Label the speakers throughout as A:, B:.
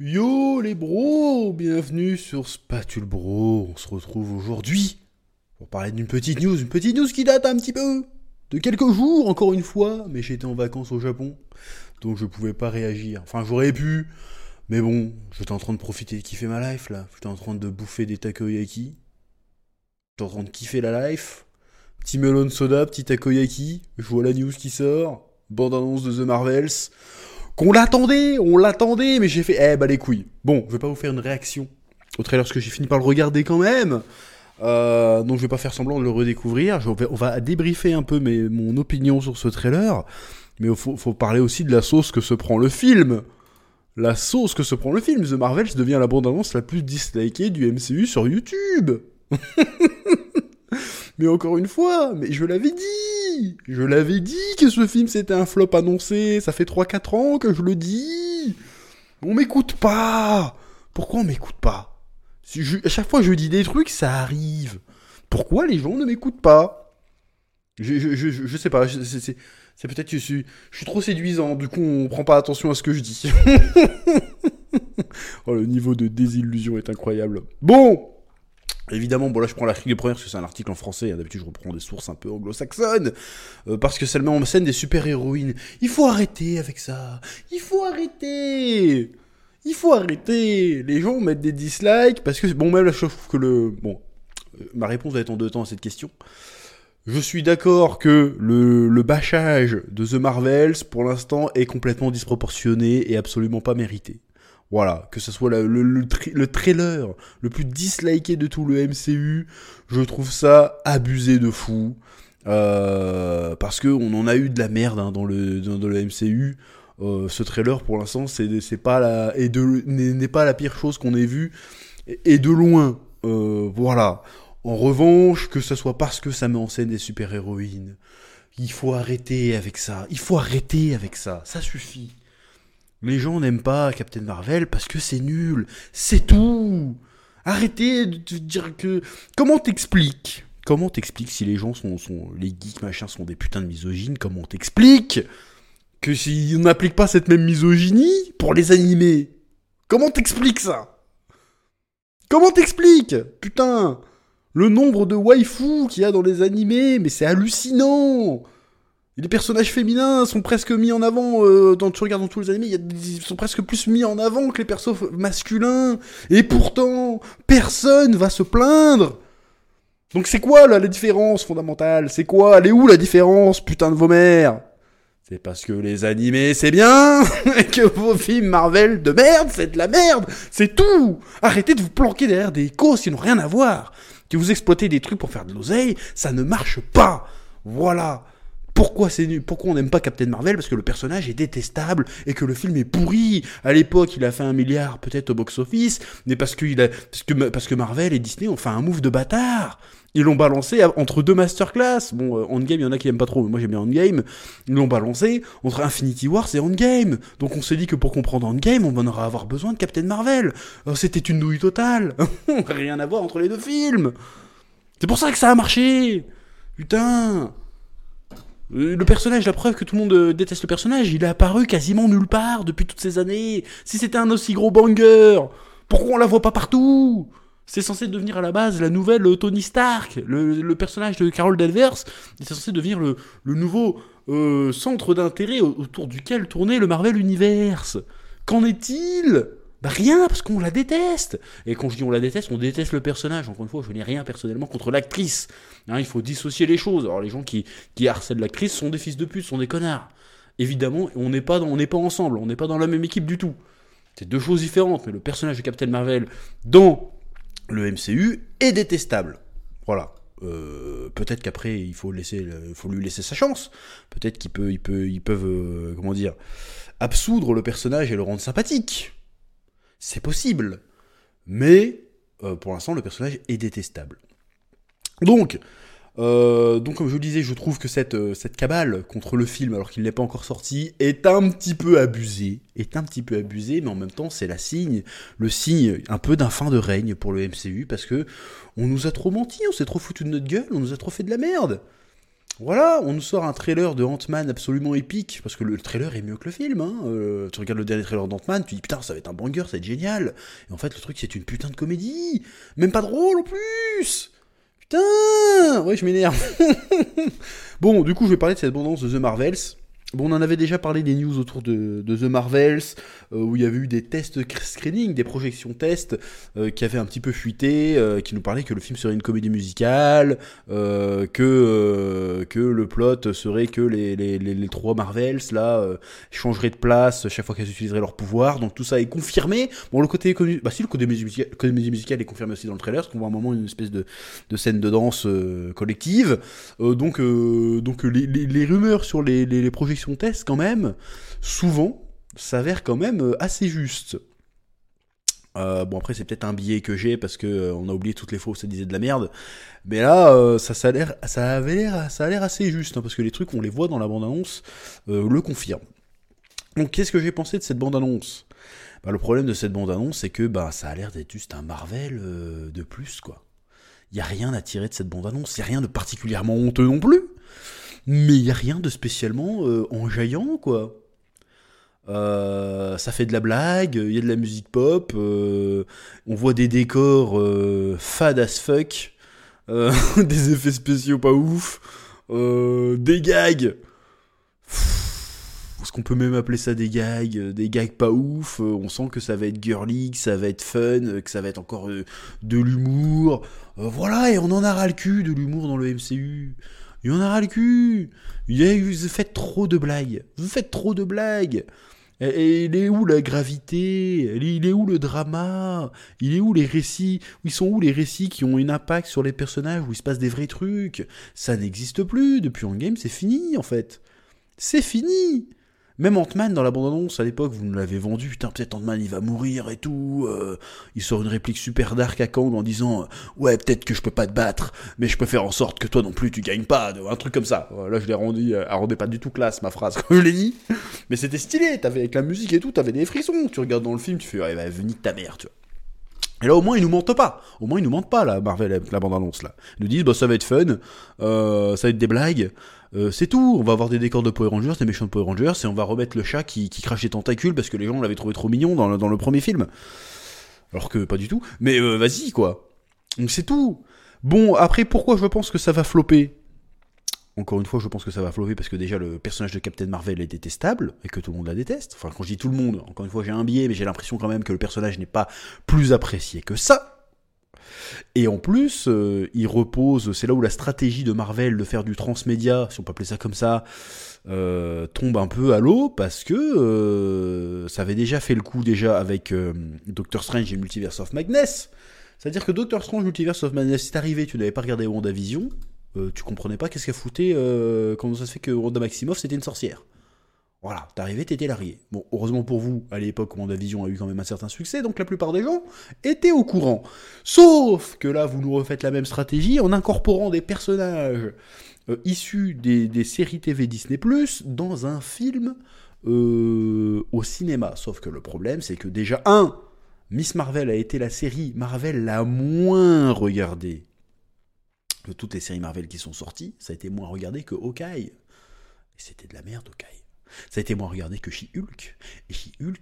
A: Yo les bros, bienvenue sur Spatule Bro. On se retrouve aujourd'hui pour parler d'une petite news, une petite news qui date un petit peu de quelques jours encore une fois, mais j'étais en vacances au Japon, donc je pouvais pas réagir. Enfin, j'aurais pu, mais bon, j'étais en train de profiter de kiffer ma life là. J'étais en train de bouffer des takoyaki. J'étais en train de kiffer la life. Petit melon soda, petit takoyaki. Je vois la news qui sort. Bande annonce de The Marvels. Qu'on l'attendait, on l'attendait, mais j'ai fait, eh bah les couilles. Bon, je vais pas vous faire une réaction au trailer parce que j'ai fini par le regarder quand même. Euh, donc je vais pas faire semblant de le redécouvrir. On va débriefer un peu mon opinion sur ce trailer. Mais faut, faut parler aussi de la sauce que se prend le film. La sauce que se prend le film. The Marvels devient la bande-annonce la plus dislikée du MCU sur YouTube. mais encore une fois, mais je l'avais dit Je l'avais dit que ce film c'était un flop annoncé. Ça fait 3-4 ans que je le dis On m'écoute pas Pourquoi on m'écoute pas? Je- À chaque fois je dis des trucs, ça arrive. Pourquoi les gens ne m'écoutent pas? Je, je, sais pas, c'est peut-être que je suis, je suis trop séduisant, du coup on prend pas attention à ce que je dis. oh, le niveau de désillusion est incroyable. Bon Évidemment, bon là je prends l'article première parce que c'est un article en français, hein, d'habitude je reprends des sources un peu anglo-saxonnes, euh, parce que ça le met en scène des super-héroïnes. Il faut arrêter avec ça Il faut arrêter Il faut arrêter Les gens mettent des dislikes, parce que, bon même là je trouve que le... Bon, euh, ma réponse va être en deux temps à cette question. Je suis d'accord que le, le bâchage de The Marvels, pour l'instant, est complètement disproportionné et absolument pas mérité. Voilà, que ce soit le, le, tra- le trailer le plus disliké de tout le MCU, je trouve ça abusé de fou. Euh, parce que on en a eu de la merde hein, dans, le, dans, le MCU. Euh, ce trailer, pour l'instant, n'est pas la pire chose qu'on ait vue et, de loin. Euh, voilà. En revanche, que ce soit parce que ça met en scène des super-héroïnes, il faut arrêter avec ça. Il faut arrêter avec ça. Ça suffit. Les gens n'aiment pas Captain Marvel parce que c'est nul. C'est tout. Arrêtez de te dire que. Comment t'expliques? Comment t'expliques si les gens sont. Les geeks machin sont des putains de misogynes? Comment t'expliques que si on n'applique pas cette même misogynie pour les animés? Comment t'expliques ça? Comment t'expliques? Putain Le nombre de waifus qu'il y a dans les animés, mais c'est hallucinant les personnages féminins sont presque mis en avant, euh, dans, tu regardes dans tous les animés, ils sont presque plus mis en avant que les persos masculins. Et pourtant, personne va se plaindre. Donc c'est quoi là la différence fondamentale? C'est quoi? Elle est où la différence, putain de vos mères C'est parce que les animés c'est bien, et que vos films Marvel de merde c'est de la merde. C'est tout Arrêtez de vous planquer derrière des causes qui n'ont rien à voir. Que vous exploitez des trucs pour faire de l'oseille, ça ne marche pas. Voilà. Pourquoi c'est Pourquoi on n'aime pas Captain Marvel? Parce que le personnage est détestable et que le film est pourri. À l'époque, il a fait un milliard peut-être au box-office, mais parce que, parce, que, Marvel et Disney ont fait un move de bâtard. Ils l'ont balancé entre deux masterclass. Bon, euh, Endgame, il y en a qui aiment pas trop, mais moi j'aime bien Endgame. Ils l'ont balancé entre Infinity Wars et Endgame. Donc on s'est dit que pour comprendre Endgame, on en aura avoir besoin de Captain Marvel. Alors, C'était une nouille totale. Rien à voir entre les deux films. C'est pour ça que ça a marché. Putain. Euh, Le personnage, la preuve que tout le monde euh, déteste le personnage, il est apparu quasiment nulle part depuis toutes ces années. Si c'était un aussi gros banger, pourquoi on la voit pas partout? C'est censé devenir à la base la nouvelle euh, Tony Stark. Le, personnage de Carol Danvers est censé devenir le, nouveau euh, centre d'intérêt au- autour duquel tourner le Marvel Universe. Qu'en est-il? Bah rien, parce qu'on la déteste. Et quand je dis on la déteste, on déteste le personnage. Encore une fois, je n'ai rien personnellement contre l'actrice. Hein, il faut dissocier les choses. Alors les gens qui, harcèlent l'actrice sont des fils de pute, sont des connards. Évidemment, on n'est pas, pas ensemble, on n'est pas dans la même équipe du tout. C'est deux choses différentes, mais le personnage de Captain Marvel dans le MCU est détestable. Voilà. Euh, peut-être qu'après il faut laisser, faut lui laisser sa chance. Peut-être qu'il peut, il peut, ils peuvent, euh, comment dire, absoudre le personnage et le rendre sympathique. C'est possible. Mais euh, pour l'instant, le personnage est détestable. Donc, euh, comme je le disais, je trouve que cette, euh, cette cabale contre le film, alors qu'il n'est pas encore sorti, est un petit peu abusée. Est un petit peu abusée, mais en même temps, c'est la signe, le signe un peu d'un fin de règne pour le MCU, parce que on nous a trop menti, on s'est trop foutu de notre gueule, on nous a trop fait de la merde. Voilà, on nous sort un trailer de Ant-Man absolument épique, parce que le trailer est mieux que le film. Hein. Euh, tu regardes le dernier trailer d'Ant-Man, tu dis putain, ça va être un banger, ça va être génial. Et en fait, le truc, c'est une putain de comédie. Même pas drôle en plus. Putain Ouais, je m'énerve. bon, du coup, je vais parler de cette bande de The Marvels. Bon, on en avait déjà parlé des news autour de, The Marvels, euh, où il y avait eu des tests screening, des projections tests, euh, qui avaient un petit peu fuité, euh, qui nous parlaient que le film serait une comédie musicale, que, que le plot serait que les, les, trois Marvels, là, changeraient de place chaque fois qu'elles utiliseraient leur pouvoir, donc tout ça est confirmé. Bon, le côté bah si, le côté musicale, comédie musicale est confirmé aussi dans le trailer, parce qu'on voit un moment une espèce de, de scène de danse collective. donc, donc les, les, rumeurs sur les, les projections son test, quand même, souvent, s'avère quand même euh, assez juste. Euh, bon après c'est peut-être un billet que j'ai parce que euh, on a oublié toutes les fois où ça disait de la merde. Mais là ça, ça a l'air assez juste hein, parce que les trucs on les voit dans la bande annonce le confirment. Donc qu'est-ce que j'ai pensé de cette bande annonce bah, le problème de cette bande annonce c'est que bah ça a l'air d'être juste un Marvel de plus quoi. Il y a rien à tirer de cette bande annonce, il rien de particulièrement honteux non plus mais il n'y a rien de spécialement euh, enjaillant, quoi. Euh, ça fait de la blague, il y a de la musique pop, euh, on voit des décors fad as fuck, des effets spéciaux pas ouf, des gags. Est-ce qu'on peut même appeler ça des gags Des gags pas ouf, on sent que ça va être girly, que ça va être fun, que ça va être encore de l'humour. voilà, et on en a ras le cul de l'humour dans le MCU. Il y en a le cul. Vous faites trop de blagues. Vous faites trop de blagues. Et il est où la gravité? Il est où le drama? Il est où les récits? Ils sont où les récits qui ont un impact sur les personnages où il se passe des vrais trucs? Ça n'existe plus. Depuis Endgame, c'est fini en fait. C'est fini. Même Ant-Man dans la bande-annonce à l'époque, vous nous l'avez vendu, putain, peut-être Ant-Man il va mourir et tout. Euh, il sort une réplique super dark à Kang en disant euh, Ouais, peut-être que je peux pas te battre, mais je peux faire en sorte que toi non plus tu gagnes pas. Un truc comme ça. Là, je l'ai rendu, elle rendait pas du tout classe ma phrase quand je l'ai dit. Mais c'était stylé, t'avais avec la musique et tout, t'avais des frissons. Tu regardes dans le film, tu fais Ouais, bah, venir ta mère, tu vois. Et là, au moins, ils nous mentent pas. Au moins, ils nous mentent pas, la Marvel, la bande-annonce, là. Ils nous disent, bah, ça va être fun, euh, ça va être des blagues, euh, c'est tout. On va avoir des décors de Power Rangers, des méchants de Power Rangers, et on va remettre le chat qui, crache des tentacules parce que les gens l'avaient trouvé trop mignon dans le, premier film. Alors que pas du tout. Mais euh, vas-y, quoi. Donc c'est tout. Bon, après, pourquoi je pense que ça va flopper? Encore une fois, je pense que ça va flopper parce que déjà le personnage de Captain Marvel est détestable et que tout le monde la déteste. Enfin, quand je dis tout le monde, encore une fois, j'ai un biais, mais j'ai l'impression quand même que le personnage n'est pas plus apprécié que ça. Et en plus, euh, il repose, c'est là où la stratégie de Marvel de faire du transmédia, si on peut appeler ça comme ça, euh, tombe un peu à l'eau parce que euh, ça avait déjà fait le coup déjà avec Doctor Strange et Multiverse of Madness. C'est-à-dire que Doctor Strange Multiverse of Madness, c'est arrivé, tu n'avais pas regardé WandaVision, tu comprenais pas qu'est-ce qu'elle foutait, comment ça se fait que Wanda Maximoff c'était une sorcière. Voilà, t'arrivais, t'étais largué. Bon, heureusement pour vous, à l'époque, Vision a eu quand même un certain succès, donc la plupart des gens étaient au courant. Sauf que là, vous nous refaites la même stratégie en incorporant des personnages euh, issus des, séries TV Disney ⁇ dans un film euh, au cinéma. Sauf que le problème, c'est que déjà, un, Miss Marvel a été la série Marvel la moins regardée toutes les séries Marvel qui sont sorties. Ça a été moins regardé que Hawkeye. C'était de la merde, Hawkeye. Ça a été moins regardé que She-Hulk. Et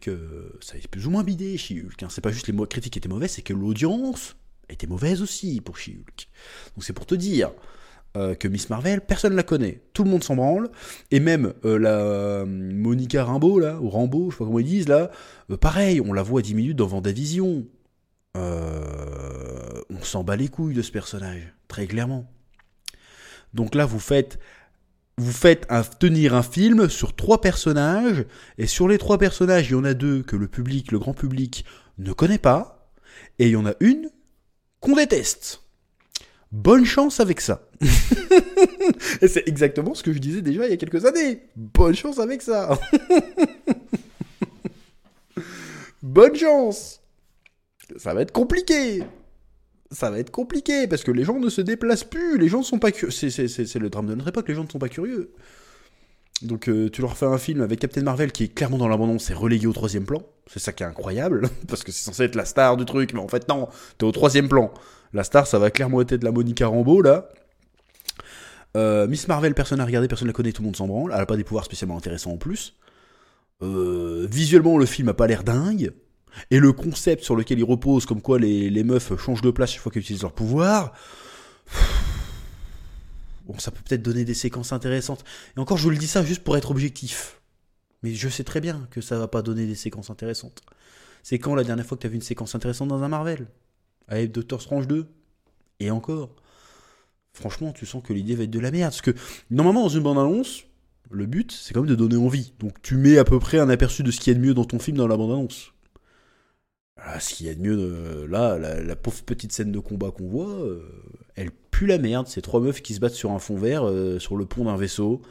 A: euh, ça a été plus ou moins bidé, She-Hulk. Hein. C'est pas juste les critiques qui étaient mauvaises, c'est que l'audience était mauvaise aussi pour She-Hulk. Donc c'est pour te dire euh, que Miss Marvel, personne ne la connaît. Tout le monde s'en branle. Et même euh, la Monica Rimbaud, là, ou Rambo, je sais pas comment ils disent, là, pareil, on la voit à 10 minutes dans Vendavision. On s'en bat les couilles de ce personnage, très clairement. Donc là, vous faites tenir un film sur trois personnages, et sur les trois personnages, il y en a deux que le public, le grand public, ne connaît pas, et il y en a une qu'on déteste. Bonne chance avec ça. et c'est exactement ce que je disais déjà il y a quelques années. Bonne chance avec ça. Bonne chance. Ça va être compliqué ça va être compliqué parce que les gens ne se déplacent plus, les gens ne sont pas curieux. C'est le drame de notre époque, les gens ne sont pas curieux. Donc euh, tu leur fais un film avec Captain Marvel qui est clairement dans l'abandon, c'est relégué au troisième plan. C'est ça qui est incroyable, parce que c'est censé être la star du truc, mais en fait non, t'es au troisième plan. La star, ça va clairement être de la Monica Rambeau là. Euh, Miss Marvel, personne n'a regardé, personne ne la connaît, tout le monde s'en branle. Elle a pas des pouvoirs spécialement intéressants en plus. Euh, visuellement, le film a pas l'air dingue. Et le concept sur lequel il repose, comme quoi les, meufs changent de place chaque fois qu'elles utilisent leur pouvoir. Bon, ça peut peut-être donner des séquences intéressantes. Et encore, je vous le dis ça juste pour être objectif. Mais je sais très bien que ça va pas donner des séquences intéressantes. C'est quand la dernière fois que tu as vu une séquence intéressante dans un Marvel? Avec Doctor Strange 2 Et encore. Franchement, tu sens que l'idée va être de la merde. Parce que normalement, dans une bande-annonce, le but, c'est quand même de donner envie. Donc tu mets à peu près un aperçu de ce qu'il y a de mieux dans ton film dans la bande-annonce. Ce qu'il y a de mieux, euh, là, la, pauvre petite scène de combat qu'on voit, euh, elle pue la merde. C'est trois meufs qui se battent sur un fond vert, euh, sur le pont d'un vaisseau,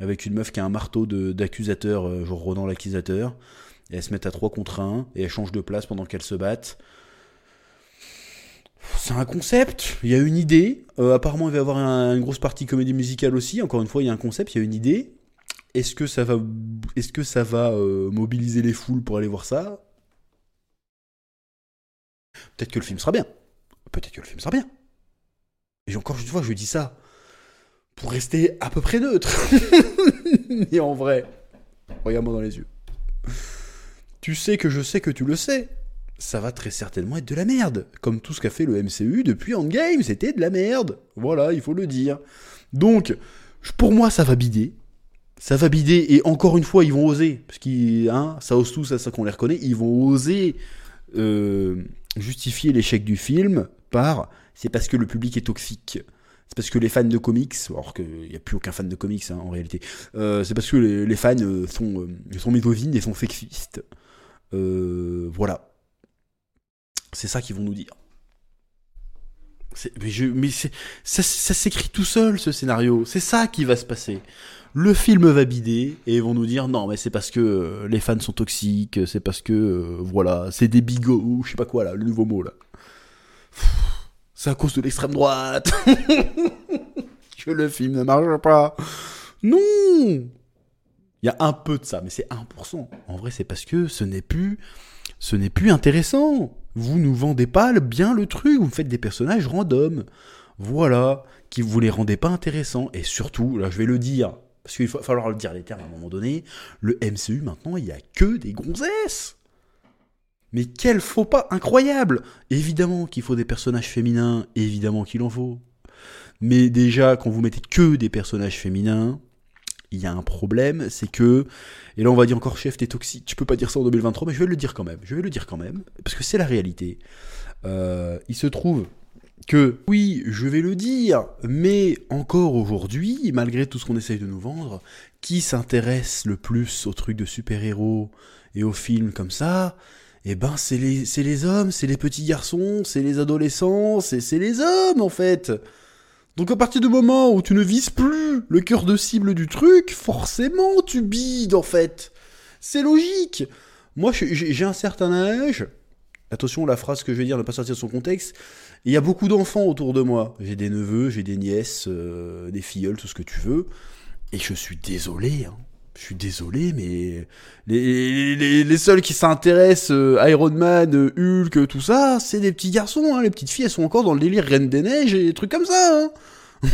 A: avec une meuf qui a un marteau d'accusateur, genre Ronan l'accusateur. Et elles se mettent à 3 contre 1, et elles changent de place pendant qu'elles se battent. C'est un concept, il y a une idée. apparemment, il va y avoir une grosse partie comédie musicale aussi. Encore une fois, il y a un concept, il y a une idée. Est-ce que ça va mobiliser les foules pour aller voir ça? Peut-être que le film sera bien. Peut-être que le film sera bien. Et encore une fois, je dis ça pour rester à peu près neutre. Et en vrai, regarde-moi dans les yeux. Tu sais que je sais que tu le sais. Ça va très certainement être de la merde. Comme tout ce qu'a fait le MCU depuis Endgame, c'était de la merde. Voilà, il faut le dire. Donc, pour moi, ça va bider. Ça va bider. Et encore une fois, ils vont oser. Parce qu'ils, hein, ça ose tout, ça, ça qu'on les reconnaît. Ils vont oser euh, justifier l'échec du film par c'est parce que le public est toxique. C'est parce que les fans de comics, alors qu'il n'y a plus aucun fan de comics hein, en réalité, euh, c'est parce que les, fans euh, sont, euh, sont et sont sexistes. voilà. C'est ça qu'ils vont nous dire. Mais, je, mais ça, ça s'écrit tout seul ce scénario. C'est ça qui va se passer le film va bider et ils vont nous dire non mais c'est parce que euh, les fans sont toxiques, c'est parce que euh, voilà, c'est des bigots, je sais pas quoi là, le nouveau mot là. C'est à cause de l'extrême droite que le film ne marche pas. Non Il y a un peu de ça, mais c'est 1%. En vrai, c'est parce que ce n'est plus plus intéressant. Vous nous vendez pas bien le truc, vous faites des personnages random. Voilà, qui vous les rendez pas intéressants. Et surtout, là je vais le dire, parce qu'il va falloir le dire les termes à un moment donné, le MCU maintenant, il n'y a que des gonzesses. Mais quel faux pas incroyable Évidemment qu'il faut des personnages féminins, évidemment qu'il en faut. Mais déjà, quand vous mettez que des personnages féminins, il y a un problème, c'est que, et là on va dire encore chef, t'es toxique, tu peux pas dire ça en 2023, mais je vais le dire quand même, je vais le dire quand même, parce que c'est la réalité. Euh, il se trouve que oui, je vais le dire, mais encore aujourd'hui, malgré tout ce qu'on essaye de nous vendre, qui s'intéresse le plus aux trucs de super-héros et aux films comme ça Eh ben, c'est les, les hommes, c'est les petits garçons, c'est les adolescents, c'est les hommes en fait donc à partir du moment où tu ne vises plus le cœur de cible du truc, forcément tu bides en fait. C'est logique. Moi j'ai un certain âge. Attention, la phrase que je vais dire ne pas sortir de son contexte. Il y a beaucoup d'enfants autour de moi. J'ai des neveux, j'ai des nièces, euh, des filleuls, tout ce que tu veux. Et je suis désolé, hein. Je suis désolé, mais les, seuls qui s'intéressent euh, Iron Man, euh, Hulk, tout ça, c'est des petits garçons. Hein. Les petites filles, elles sont encore dans le délire Reine des Neiges et des trucs comme ça. Hein.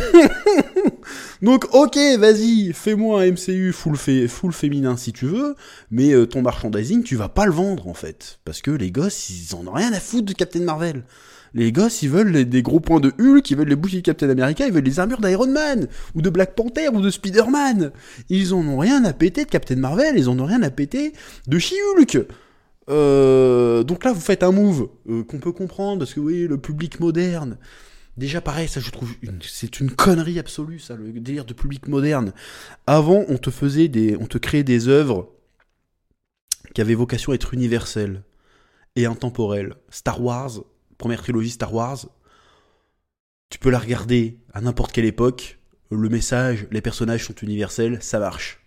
A: Donc, ok, vas-y, fais-moi un MCU full, full féminin si tu veux, mais ton merchandising, tu vas pas le vendre en fait. Parce que les gosses, ils en ont rien à foutre de Captain Marvel. Les gosses, ils veulent des gros points de Hulk, ils veulent les boucliers de Captain America, ils veulent les armures d'Iron Man, ou de Black Panther, ou de Spider-Man. Ils en ont rien à péter de Captain Marvel, ils en ont rien à péter de She-Hulk. Euh, donc là, vous faites un move euh, qu'on peut comprendre, parce que oui, le public moderne. Déjà pareil, ça je trouve, c'est une connerie absolue, ça, le délire de public moderne. Avant, on te faisait des, on te créait des œuvres qui avaient vocation à être universelles et intemporelles. Star Wars, première trilogie Star Wars, tu peux la regarder à n'importe quelle époque, le message, les personnages sont universels, ça marche.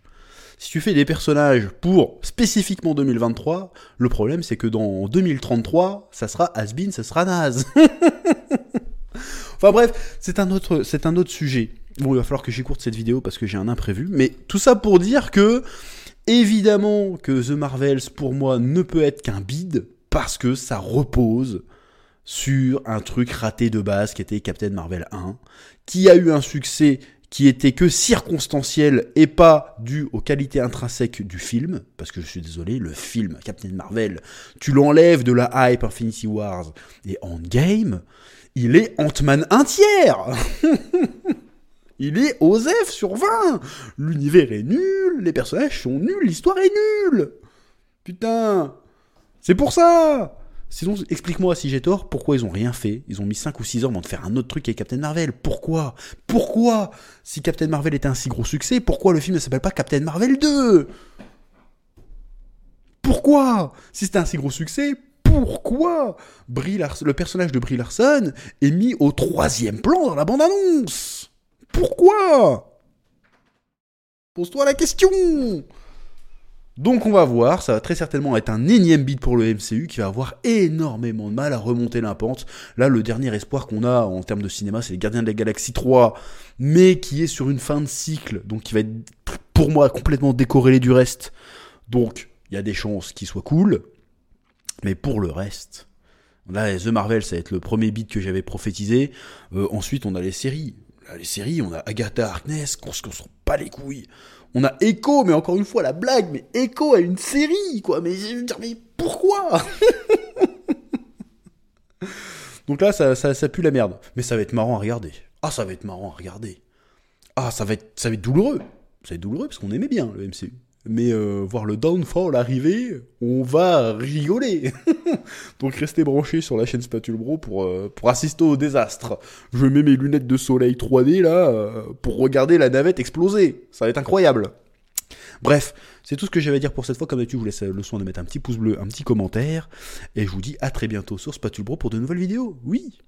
A: Si tu fais des personnages pour spécifiquement 2023, le problème c'est que dans 2033, ça sera has-been, ça sera naze. enfin bref, c'est un autre, c'est un autre sujet. Bon, il va falloir que j'écoute cette vidéo parce que j'ai un imprévu, mais tout ça pour dire que évidemment que The Marvels pour moi ne peut être qu'un bid parce que ça repose sur un truc raté de base qui était Captain Marvel 1, qui a eu un succès qui était que circonstanciel et pas dû aux qualités intrinsèques du film, parce que je suis désolé, le film Captain Marvel, tu l'enlèves de la hype Infinity Wars et Endgame, il est Ant-Man un tiers. Il est OSEF sur 20 L'univers est nul, les personnages sont nuls, l'histoire est nulle. Putain C'est pour ça Sinon, explique-moi si j'ai tort, pourquoi ils ont rien fait? Ils ont mis 5 ou 6 ans avant de faire un autre truc avec Captain Marvel. Pourquoi? Pourquoi? Si Captain Marvel était un si gros succès, pourquoi le film ne s'appelle pas Captain Marvel 2 Pourquoi? Si c'était un si gros succès, pourquoi? Le personnage de Brie Larson est mis au troisième plan dans la bande-annonce. Pourquoi? Pose-toi la question donc on va voir, ça va très certainement être un énième beat pour le MCU qui va avoir énormément de mal à remonter l'impente. Là, le dernier espoir qu'on a en termes de cinéma, c'est les Gardiens de la Galaxie 3, mais qui est sur une fin de cycle, donc qui va être pour moi complètement décorrélé du reste. Donc il y a des chances qu'il soit cool, mais pour le reste, là The Marvel, ça va être le premier beat que j'avais prophétisé. Euh, ensuite, on a les séries. Là, les séries, on a Agatha Harkness, qu'on se pas les couilles. On a Echo, mais encore une fois, la blague, mais Echo a une série, quoi. Mais je veux dire, mais pourquoi Donc là, ça, pue la merde. Mais ça va être marrant à regarder. Ah, ça va être marrant à regarder. Ah, ça va ça va être douloureux. Ça va être douloureux parce qu'on aimait bien le MCU. Mais euh, voir le downfall arriver, on va rigoler. Donc restez branchés sur la chaîne Spatule Bro pour, euh, pour assister au désastre. Je mets mes lunettes de soleil 3D là euh, pour regarder la navette exploser. Ça va être incroyable. Bref, c'est tout ce que j'avais à dire pour cette fois. Comme d'habitude, je vous laisse le soin de mettre un petit pouce bleu, un petit commentaire. Et je vous dis à très bientôt sur Spatule Bro pour de nouvelles vidéos. Oui